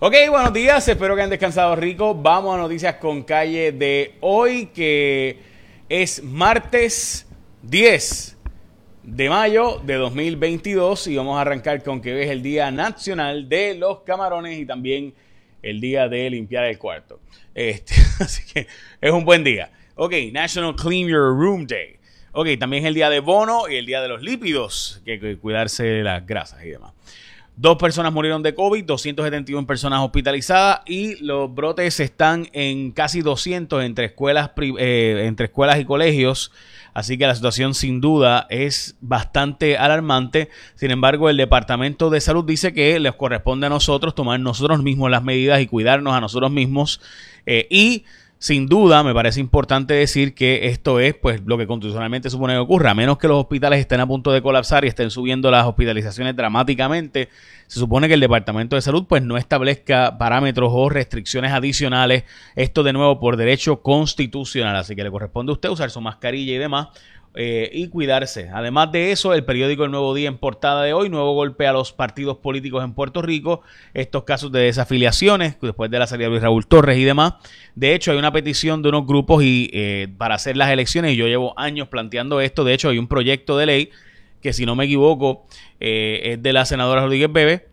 Ok, buenos días, espero que hayan descansado rico. Vamos a noticias con calle de hoy, que es martes 10 de mayo de 2022 y vamos a arrancar con que es el Día Nacional de los Camarones y también el día de limpiar el cuarto. Este, así que es un buen día. Ok, National Clean Your Room Day. Ok, también es el día de bono y el día de los lípidos, que hay que cuidarse de las grasas y demás. Dos personas murieron de COVID, 271 personas hospitalizadas y los brotes están en casi 200 entre escuelas, eh, entre escuelas y colegios. Así que la situación sin duda es bastante alarmante. Sin embargo, el Departamento de Salud dice que les corresponde a nosotros tomar nosotros mismos las medidas y cuidarnos a nosotros mismos. Eh, y sin duda, me parece importante decir que esto es pues lo que constitucionalmente supone que ocurra. A menos que los hospitales estén a punto de colapsar y estén subiendo las hospitalizaciones dramáticamente, se supone que el Departamento de Salud pues no establezca parámetros o restricciones adicionales. Esto de nuevo por derecho constitucional. Así que le corresponde a usted usar su mascarilla y demás eh, y cuidarse. Además de eso, el periódico El Nuevo Día en portada de hoy, nuevo golpe a los partidos políticos en Puerto Rico, estos casos de desafiliaciones después de la salida de Luis Raúl Torres y demás. De hecho, hay una petición de unos grupos y eh, para hacer las elecciones, y yo llevo años planteando esto, de hecho hay un proyecto de ley que si no me equivoco eh, es de la senadora Rodríguez Bebe,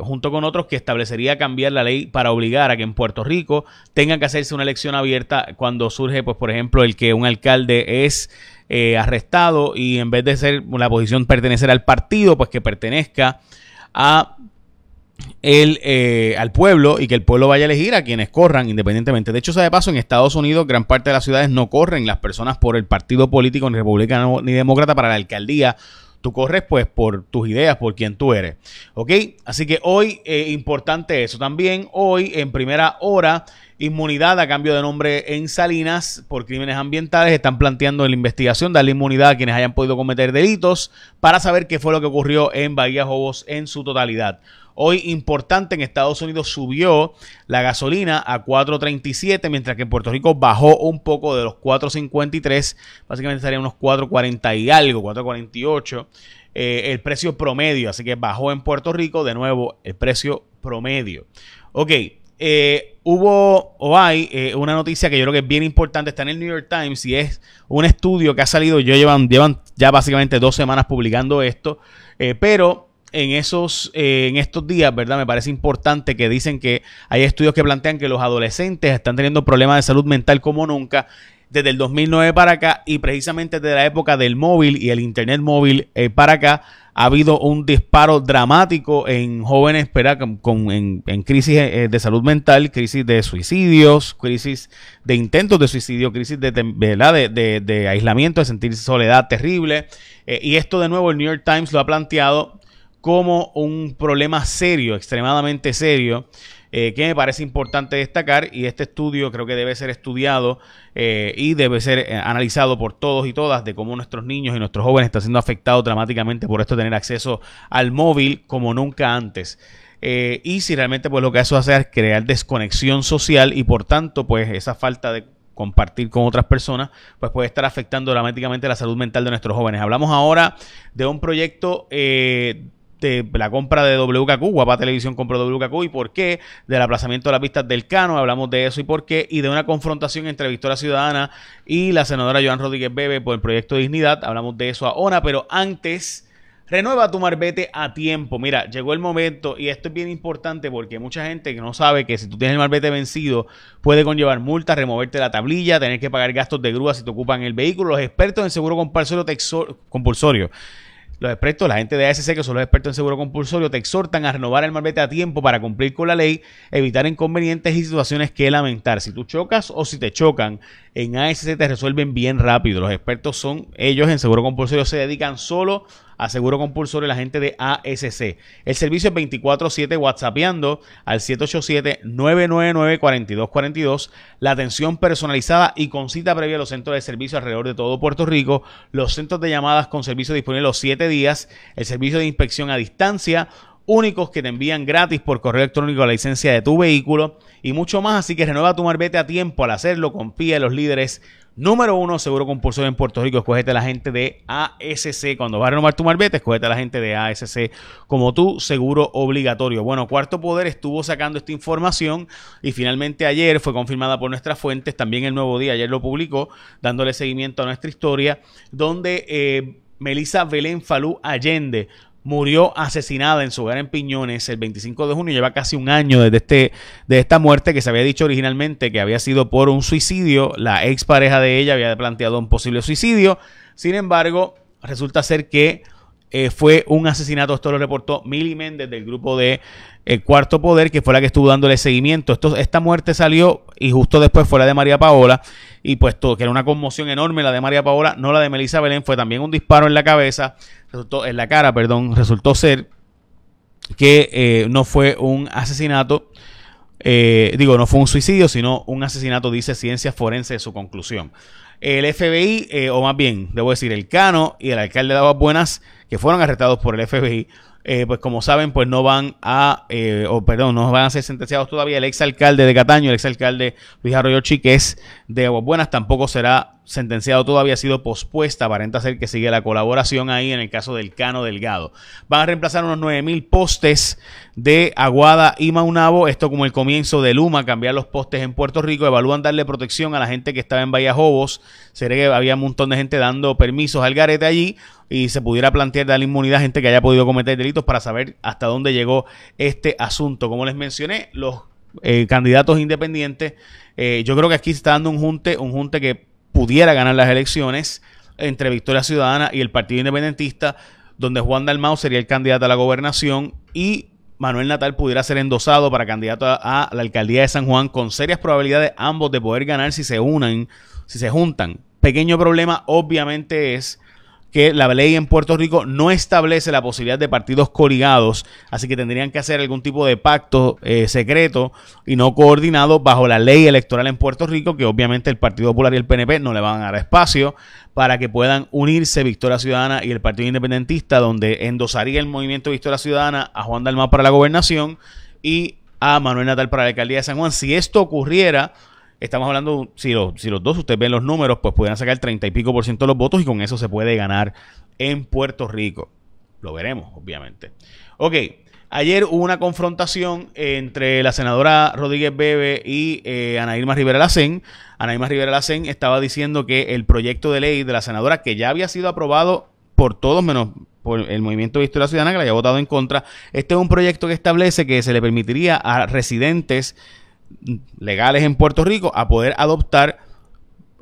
junto con otros que establecería cambiar la ley para obligar a que en Puerto Rico tenga que hacerse una elección abierta cuando surge, pues por ejemplo, el que un alcalde es eh, arrestado y en vez de ser la posición pertenecer al partido, pues que pertenezca a el, eh, al pueblo y que el pueblo vaya a elegir a quienes corran independientemente. De hecho, sea de paso, en Estados Unidos gran parte de las ciudades no corren las personas por el partido político, ni republicano ni demócrata para la alcaldía. Tú corres pues por tus ideas, por quien tú eres. ¿Ok? Así que hoy, eh, importante eso. También hoy, en primera hora, inmunidad a cambio de nombre en Salinas por crímenes ambientales. Están planteando la investigación darle inmunidad a quienes hayan podido cometer delitos para saber qué fue lo que ocurrió en Bahía Jobos en su totalidad. Hoy importante en Estados Unidos subió la gasolina a 4.37, mientras que en Puerto Rico bajó un poco de los 4.53, básicamente estaría unos 4.40 y algo, 4.48. Eh, el precio promedio, así que bajó en Puerto Rico de nuevo el precio promedio. Ok, eh, hubo o hay eh, una noticia que yo creo que es bien importante, está en el New York Times y es un estudio que ha salido, yo llevan, llevan ya básicamente dos semanas publicando esto, pero en esos en estos días, ¿verdad? Me parece importante que dicen que hay estudios que plantean que los adolescentes están teniendo problemas de salud mental como nunca desde el 2009 para acá y precisamente desde la época del móvil y el internet móvil eh, para acá ha habido un disparo dramático en jóvenes espera, con, en, crisis eh, de salud mental, crisis de suicidios, crisis de intentos de suicidio, crisis de, de, de, aislamiento, de sentir soledad terrible. Eh, y esto de nuevo el New York Times lo ha planteado como un problema serio, extremadamente serio. Eh, que me parece importante destacar y este estudio creo que debe ser estudiado eh, y debe ser eh, analizado por todos y todas de cómo nuestros niños y nuestros jóvenes están siendo afectados dramáticamente por esto de tener acceso al móvil como nunca antes. y si realmente pues lo que eso hace es crear desconexión social y por tanto pues esa falta de compartir con otras personas, pues puede estar afectando dramáticamente la salud mental de nuestros jóvenes. Hablamos ahora de un proyecto de la compra de WKQ, Guapa Televisión compró WKQ y por qué, del aplazamiento de las vistas del Cano, hablamos de eso y por qué, y de una confrontación entre Victoria Ciudadana y la senadora Joan Rodríguez Bebe por el proyecto de dignidad, hablamos de eso ahora, pero antes... Renueva tu marbete a tiempo. Mira, llegó el momento y esto es bien importante porque mucha gente que no sabe que si tú tienes el marbete vencido puede conllevar multas, removerte la tablilla, tener que pagar gastos de grúa si te ocupan el vehículo. Los expertos en seguro compulsorio los expertos, la gente de ASC, que son los expertos en seguro compulsorio, te exhortan a renovar el marbete a tiempo para cumplir con la ley, evitar inconvenientes y situaciones que lamentar. Si tú chocas o si te chocan, en ASC te resuelven bien rápido. Los expertos son ellos en seguro compulsorio, se dedican solo a seguro compulsorio la gente de ASC. El servicio es 24-7 WhatsAppeando al 787-999-4242. La atención personalizada y con cita previa a los centros de servicio alrededor de todo Puerto Rico. Los centros de llamadas con servicio disponible los 7 días. El servicio de inspección a distancia únicos que te envían gratis por correo electrónico la licencia de tu vehículo y mucho más. Así que renueva tu marbete a tiempo al hacerlo. Confía en los líderes. Número uno, seguro compulsorio en Puerto Rico. Escogete a la gente de ASC. Cuando vas a renovar tu marbete, escogete a la gente de ASC como tu seguro obligatorio. Bueno, Cuarto Poder estuvo sacando esta información y finalmente ayer fue confirmada por nuestras fuentes. También el Nuevo Día ayer lo publicó, dándole seguimiento a nuestra historia, donde eh, Melissa Belén Falú Allende murió asesinada en su hogar en Piñones el 25 de junio. Lleva casi un año desde este, de esta muerte que se había dicho originalmente que había sido por un suicidio. La expareja de ella había planteado un posible suicidio. Sin embargo, resulta ser que eh, fue un asesinato. Esto lo reportó Milly Méndez del grupo de El eh, Cuarto Poder, que fue la que estuvo dándole seguimiento. Esto, esta muerte salió y justo después fue la de María Paola. Y pues todo, que era una conmoción enorme la de María Paola, no la de Melissa Belén, fue también un disparo en la cabeza, resultó, en la cara, perdón, resultó ser que eh, no fue un asesinato. digo, no fue un suicidio, sino un asesinato, dice Ciencia Forense de su conclusión. El FBI, o más bien, debo decir, el Cano y el alcalde de Aguas Buenas que fueron arrestados por el FBI, eh, pues como saben, pues no van a, eh, o perdón, no van a ser sentenciados todavía. El exalcalde de Cataño, el exalcalde Luis Arroyo Chiques de Aguas Buenas, tampoco será sentenciado todavía, ha sido pospuesta, aparenta ser que sigue la colaboración ahí en el caso del Cano Delgado. Van a reemplazar unos 9000 postes de Aguada y Maunabo, esto como el comienzo de Luma, cambiar los postes en Puerto Rico, evalúan darle protección a la gente que estaba en Jobos, se que había un montón de gente dando permisos al garete allí y se pudiera plantear darle inmunidad a gente que haya podido cometer delitos para saber hasta dónde llegó este asunto. Como les mencioné, los eh, candidatos independientes, eh, yo creo que aquí se está dando un junte, un junte que pudiera ganar las elecciones entre Victoria Ciudadana y el Partido Independentista, donde Juan Dalmau sería el candidato a la gobernación y Manuel Natal pudiera ser endosado para candidato a, la alcaldía de San Juan con serias probabilidades ambos de poder ganar si se unan, si se juntan. Pequeño problema obviamente es que la ley en Puerto Rico no establece la posibilidad de partidos coligados, así que tendrían que hacer algún tipo de pacto eh, secreto y no coordinado bajo la ley electoral en Puerto Rico, que obviamente el Partido Popular y el PNP no le van a dar espacio para que puedan unirse Victoria Ciudadana y el Partido Independentista, donde endosaría el movimiento Victoria Ciudadana a Juan Dalmau para la gobernación y a Manuel Natal para la alcaldía de San Juan. Si esto ocurriera, Estamos hablando, si, si los dos, ustedes ven los números, pues pueden sacar el 30 y pico por ciento de los votos y con eso se puede ganar en Puerto Rico. Lo veremos, obviamente. Ok, ayer hubo una confrontación entre la senadora Rodríguez Bebe y eh, Ana Irma Rivera Lacén. Ana Rivera Lacén estaba diciendo que el proyecto de ley de la senadora, que ya había sido aprobado por todos menos por el movimiento de Historia Ciudadana, que la había votado en contra, este es un proyecto que establece que se le permitiría a residentes legales en Puerto Rico a poder adoptar,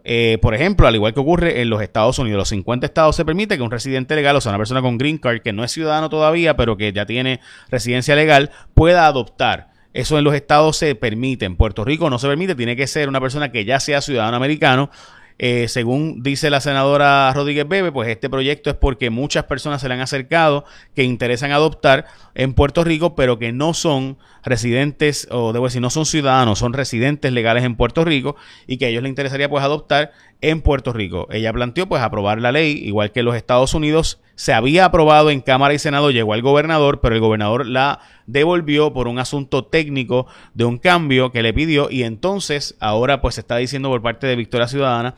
eh, por ejemplo, al igual que ocurre en los Estados Unidos, los 50 estados se permite que un residente legal, o sea, una persona con green card que no es ciudadano todavía, pero que ya tiene residencia legal, pueda adoptar. Eso en los estados se permite, en Puerto Rico no se permite, tiene que ser una persona que ya sea ciudadano americano. Eh, según dice la senadora Rodríguez Bebe, pues este proyecto es porque muchas personas se le han acercado que interesan adoptar en Puerto Rico, pero que no son residentes, o debo decir, no son ciudadanos, son residentes legales en Puerto Rico y que a ellos les interesaría pues adoptar en Puerto Rico. Ella planteó pues aprobar la ley, igual que los Estados Unidos se había aprobado en Cámara y Senado, llegó al gobernador, pero el gobernador la devolvió por un asunto técnico de un cambio que le pidió y entonces ahora pues se está diciendo por parte de Victoria Ciudadana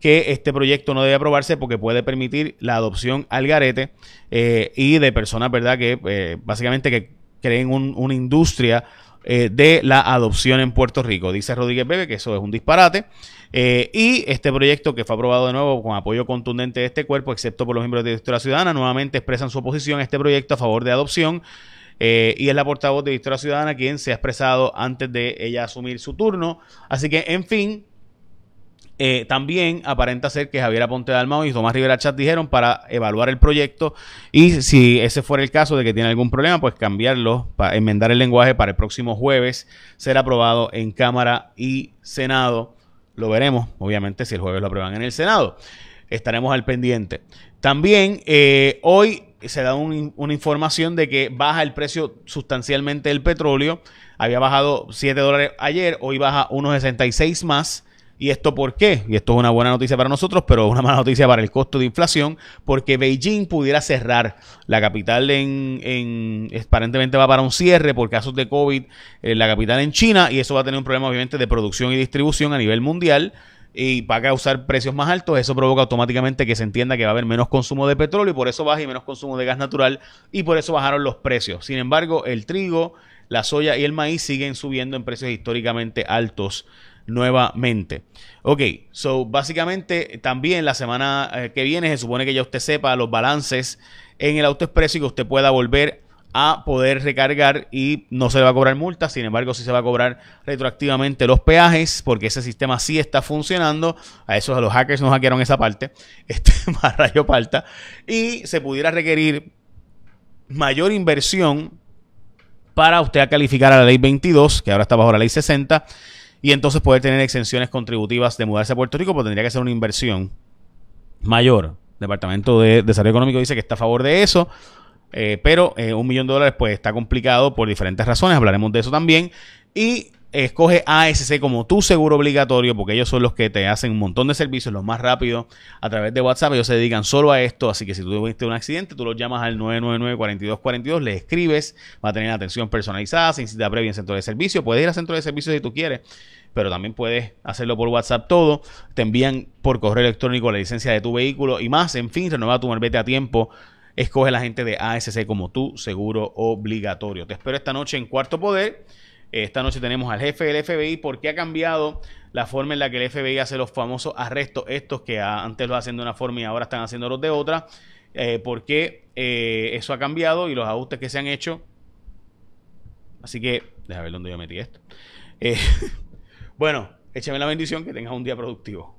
que este proyecto no debe aprobarse porque puede permitir la adopción al garete eh, y de personas, ¿verdad? Que eh, básicamente que creen una industria eh, de la adopción en Puerto Rico. Dice Rodríguez Bebe que eso es un disparate. Eh, y este proyecto que fue aprobado de nuevo con apoyo contundente de este cuerpo, excepto por los miembros de Historia Ciudadana, nuevamente expresan su oposición a este proyecto a favor de adopción. Eh, y es la portavoz de Historia Ciudadana quien se ha expresado antes de ella asumir su turno. Así que, en fin, eh, también aparenta ser que Javier Aponte Dalmau y Tomás Rivera Chat dijeron para evaluar el proyecto y si ese fuera el caso de que tiene algún problema, pues cambiarlo, para enmendar el lenguaje para el próximo jueves ser aprobado en Cámara y Senado. Lo veremos, obviamente, si el jueves lo aprueban en el Senado. Estaremos al pendiente. También eh, hoy se da una información de que baja el precio sustancialmente del petróleo. Había bajado 7 dólares ayer, hoy baja unos 66 más ¿Y esto por qué? Y esto es una buena noticia para nosotros, pero una mala noticia para el costo de inflación, porque Beijing pudiera cerrar. La capital en, en aparentemente va para un cierre por casos de COVID, la capital en China, y eso va a tener un problema obviamente de producción y distribución a nivel mundial y va a causar precios más altos, eso provoca automáticamente que se entienda que va a haber menos consumo de petróleo y por eso baja y menos consumo de gas natural y por eso bajaron los precios. Sin embargo, el trigo, la soya y el maíz siguen subiendo en precios históricamente altos nuevamente. Ok, so básicamente también la semana eh, que viene se supone que ya usted sepa los balances en el auto expreso y que usted pueda volver a poder recargar y no se le va a cobrar multa, sin embargo sí se va a cobrar retroactivamente los peajes porque ese sistema sí está funcionando, a esos a los hackers nos hackearon esa parte, este más rayo falta, y se pudiera requerir mayor inversión para usted calificar a la ley 22, que ahora está bajo la ley 60, y entonces poder tener exenciones contributivas de mudarse a Puerto Rico, pues tendría que ser una inversión mayor. Departamento de Desarrollo Económico dice que está a favor de eso. Eh, pero eh, un millón de dólares pues está complicado por diferentes razones, hablaremos de eso también. Y escoge ASC como tu seguro obligatorio porque ellos son los que te hacen un montón de servicios, los más rápidos a través de WhatsApp. Ellos se dedican solo a esto, así que si tú tuviste un accidente, tú los llamas al 999-4242, le escribes, va a tener atención personalizada, sin cita previa en centro de servicio. Puedes ir al centro de servicio si tú quieres, pero también puedes hacerlo por WhatsApp todo. Te envían por correo electrónico la licencia de tu vehículo y más. En fin, renueva tu marbete a tiempo escoge la gente de ASC como tu seguro obligatorio. Te espero esta noche en Cuarto Poder. Esta noche tenemos al jefe del FBI porque ha cambiado la forma en la que el FBI hace los famosos arrestos, estos que antes lo hacen de una forma y ahora están haciendo los de otra. Eh, porque eh, eso ha cambiado y los ajustes que se han hecho. Así que, déjame ver dónde yo metí esto. Eh, bueno, échame la bendición, que tengas un día productivo.